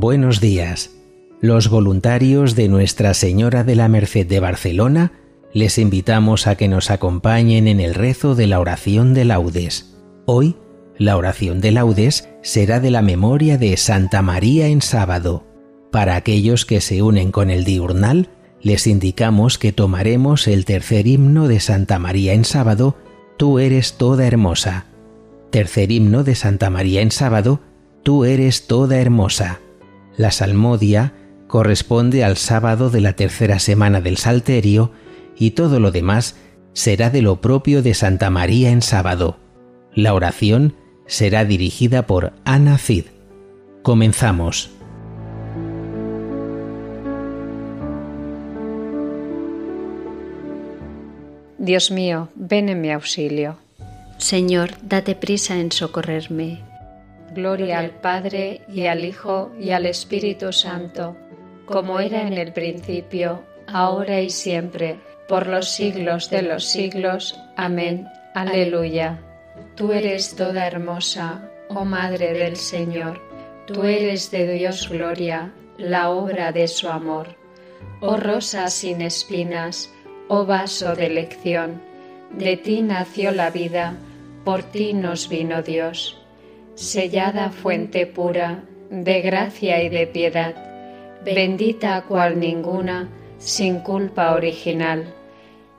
Buenos días. Los voluntarios de Nuestra Señora de la Merced de Barcelona les invitamos a que nos acompañen en el rezo de la oración de laudes. Hoy, la oración de laudes será de la memoria de Santa María en sábado. Para aquellos que se unen con el diurnal, les indicamos que tomaremos el tercer himno de Santa María en sábado, Tú eres toda hermosa. Tercer himno de Santa María en sábado, Tú eres toda hermosa. La salmodia corresponde al sábado de la tercera semana del Salterio y todo lo demás será de lo propio de Santa María en sábado. La oración será dirigida por Ana Cid. Comenzamos. Dios mío, ven en mi auxilio. Señor, date prisa en socorrerme. Gloria al Padre y al Hijo y al Espíritu Santo, como era en el principio, ahora y siempre, por los siglos de los siglos. Amén. Aleluya. Tú eres toda hermosa, oh Madre del Señor. Tú eres de Dios gloria, la obra de su amor. Oh rosa sin espinas, oh vaso de elección. De ti nació la vida, por ti nos vino Dios sellada fuente pura de gracia y de piedad, bendita cual ninguna, sin culpa original,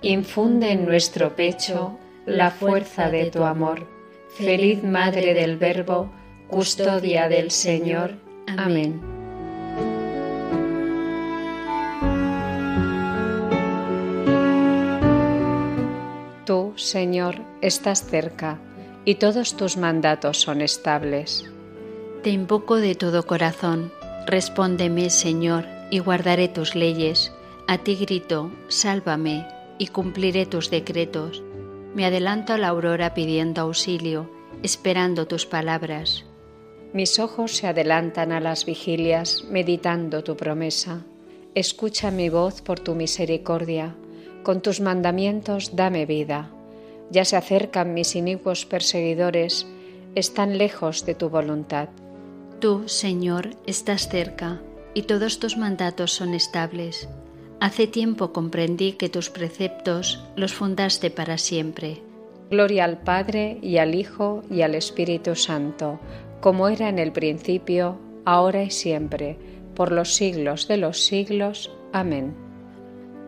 infunde en nuestro pecho la fuerza de tu amor. Feliz Madre del Verbo, custodia del Señor. Amén. Tú, Señor, estás cerca y todos tus mandatos son estables. Te invoco de todo corazón, respóndeme, Señor, y guardaré tus leyes. A ti grito, sálvame, y cumpliré tus decretos. Me adelanto a la aurora pidiendo auxilio, esperando tus palabras. Mis ojos se adelantan a las vigilias, meditando tu promesa. Escucha mi voz por tu misericordia. Con tus mandamientos dame vida. Ya se acercan mis inicuos perseguidores, están lejos de tu voluntad. Tú, Señor, estás cerca, y todos tus mandatos son estables. Hace tiempo comprendí que tus preceptos los fundaste para siempre. Gloria al Padre y al Hijo y al Espíritu Santo, como era en el principio, ahora y siempre, por los siglos de los siglos. Amén.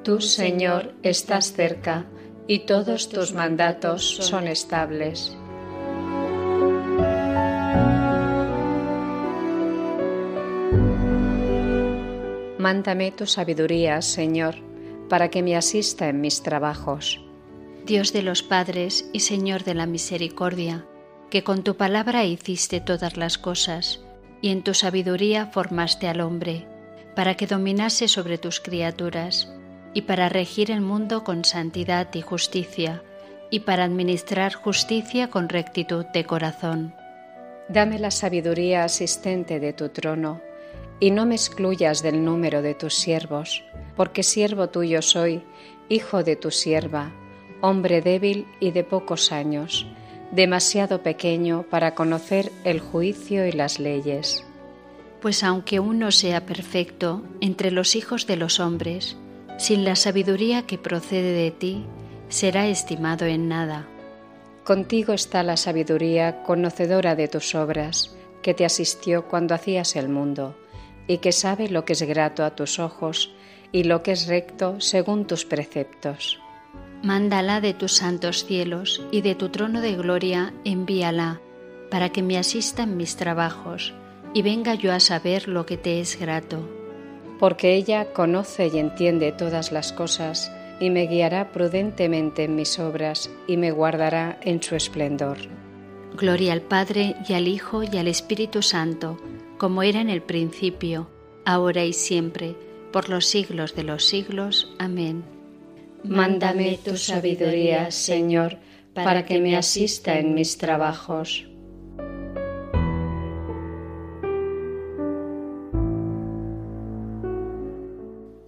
Tú, Señor, estás cerca y todos tus mandatos son estables. Mándame tu sabiduría, Señor, para que me asista en mis trabajos. Dios de los padres y Señor de la misericordia, que con tu palabra hiciste todas las cosas, y en tu sabiduría formaste al hombre, para que dominase sobre tus criaturas y para regir el mundo con santidad y justicia, y para administrar justicia con rectitud de corazón. Dame la sabiduría asistente de tu trono, y no me excluyas del número de tus siervos, porque siervo tuyo soy, hijo de tu sierva, hombre débil y de pocos años, demasiado pequeño para conocer el juicio y las leyes. Pues aunque uno sea perfecto entre los hijos de los hombres, sin la sabiduría que procede de ti, será estimado en nada. Contigo está la sabiduría conocedora de tus obras, que te asistió cuando hacías el mundo, y que sabe lo que es grato a tus ojos y lo que es recto según tus preceptos. Mándala de tus santos cielos y de tu trono de gloria envíala, para que me asista en mis trabajos y venga yo a saber lo que te es grato porque ella conoce y entiende todas las cosas, y me guiará prudentemente en mis obras, y me guardará en su esplendor. Gloria al Padre y al Hijo y al Espíritu Santo, como era en el principio, ahora y siempre, por los siglos de los siglos. Amén. Mándame tu sabiduría, Señor, para que me asista en mis trabajos.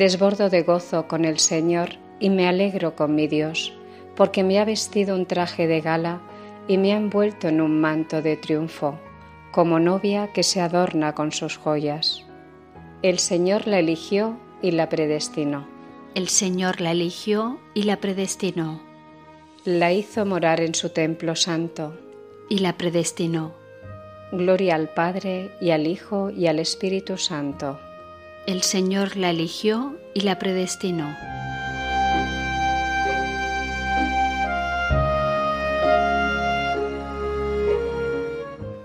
Desbordo de gozo con el Señor y me alegro con mi Dios, porque me ha vestido un traje de gala y me ha envuelto en un manto de triunfo, como novia que se adorna con sus joyas. El Señor la eligió y la predestinó. El Señor la eligió y la predestinó. La hizo morar en su templo santo. Y la predestinó. Gloria al Padre y al Hijo y al Espíritu Santo el Señor la eligió y la predestinó.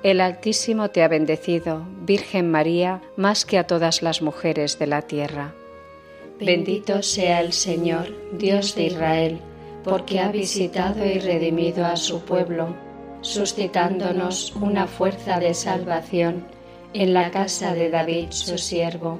El Altísimo te ha bendecido, Virgen María, más que a todas las mujeres de la tierra. Bendito sea el Señor, Dios de Israel, porque ha visitado y redimido a su pueblo, suscitándonos una fuerza de salvación en la casa de David, su siervo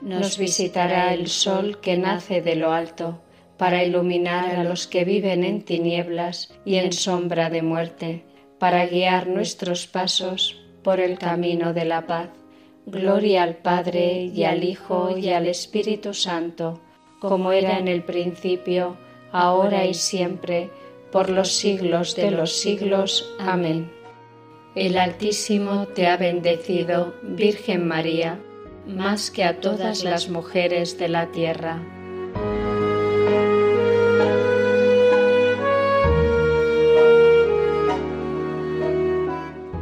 nos visitará el sol que nace de lo alto, para iluminar a los que viven en tinieblas y en sombra de muerte, para guiar nuestros pasos por el camino de la paz. Gloria al Padre y al Hijo y al Espíritu Santo, como era en el principio, ahora y siempre, por los siglos de los siglos. Amén. El Altísimo te ha bendecido, Virgen María más que a todas las mujeres de la tierra.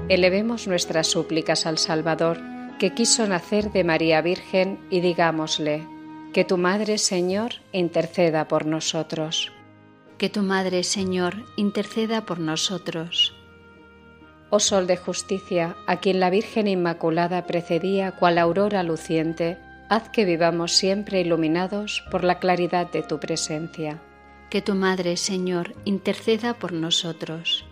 Elevemos nuestras súplicas al Salvador, que quiso nacer de María Virgen, y digámosle, que tu Madre, Señor, interceda por nosotros. Que tu Madre, Señor, interceda por nosotros. Oh Sol de justicia, a quien la Virgen Inmaculada precedía cual aurora luciente, haz que vivamos siempre iluminados por la claridad de tu presencia. Que tu Madre, Señor, interceda por nosotros.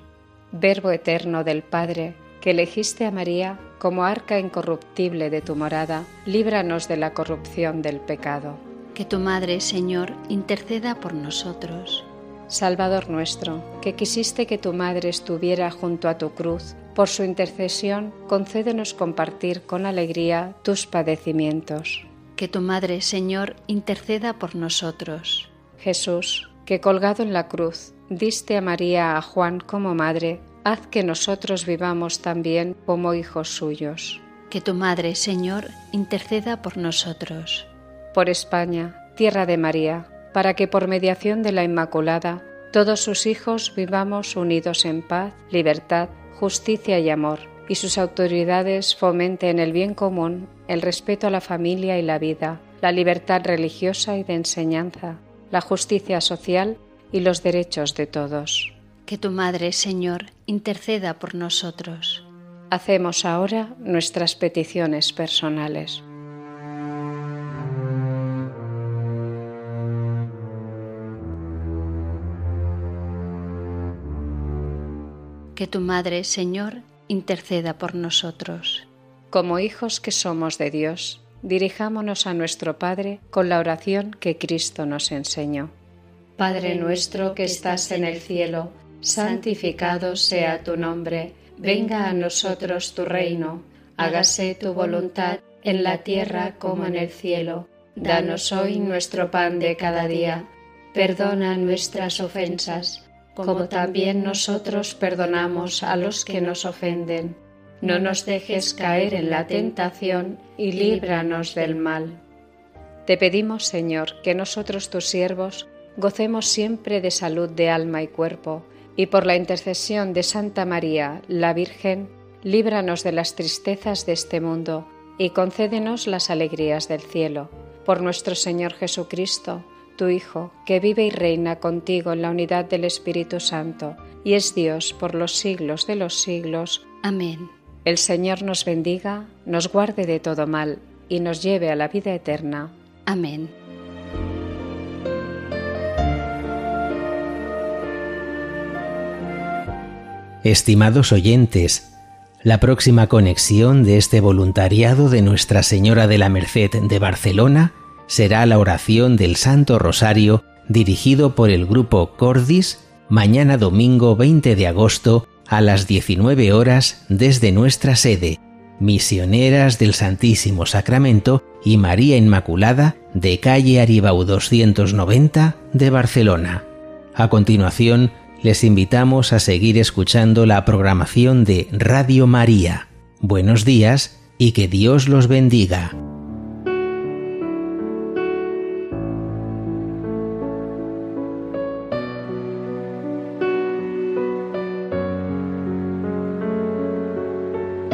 Verbo eterno del Padre, que elegiste a María como arca incorruptible de tu morada, líbranos de la corrupción del pecado. Que tu Madre, Señor, interceda por nosotros. Salvador nuestro, que quisiste que tu Madre estuviera junto a tu cruz, por su intercesión concédenos compartir con alegría tus padecimientos. Que tu Madre, Señor, interceda por nosotros. Jesús, que colgado en la cruz, diste a María a Juan como madre, haz que nosotros vivamos también como hijos suyos. Que tu Madre, Señor, interceda por nosotros. Por España, tierra de María, para que por mediación de la Inmaculada todos sus hijos vivamos unidos en paz, libertad, justicia y amor, y sus autoridades fomenten el bien común, el respeto a la familia y la vida, la libertad religiosa y de enseñanza, la justicia social y los derechos de todos. Que tu Madre, Señor, interceda por nosotros. Hacemos ahora nuestras peticiones personales. Que tu Madre, Señor, interceda por nosotros. Como hijos que somos de Dios, dirijámonos a nuestro Padre con la oración que Cristo nos enseñó. Padre nuestro que estás en el cielo, santificado sea tu nombre, venga a nosotros tu reino, hágase tu voluntad en la tierra como en el cielo. Danos hoy nuestro pan de cada día, perdona nuestras ofensas, como también nosotros perdonamos a los que nos ofenden no nos dejes caer en la tentación y líbranos del mal. Te pedimos, Señor, que nosotros tus siervos gocemos siempre de salud de alma y cuerpo, y por la intercesión de Santa María, la Virgen, líbranos de las tristezas de este mundo y concédenos las alegrías del cielo. Por nuestro Señor Jesucristo, tu Hijo, que vive y reina contigo en la unidad del Espíritu Santo, y es Dios por los siglos de los siglos. Amén. El Señor nos bendiga, nos guarde de todo mal y nos lleve a la vida eterna. Amén. Estimados oyentes, la próxima conexión de este voluntariado de Nuestra Señora de la Merced de Barcelona será la oración del Santo Rosario dirigido por el grupo Cordis mañana domingo 20 de agosto a las 19 horas desde nuestra sede, Misioneras del Santísimo Sacramento y María Inmaculada de calle Aribau 290 de Barcelona. A continuación, les invitamos a seguir escuchando la programación de Radio María. Buenos días y que Dios los bendiga.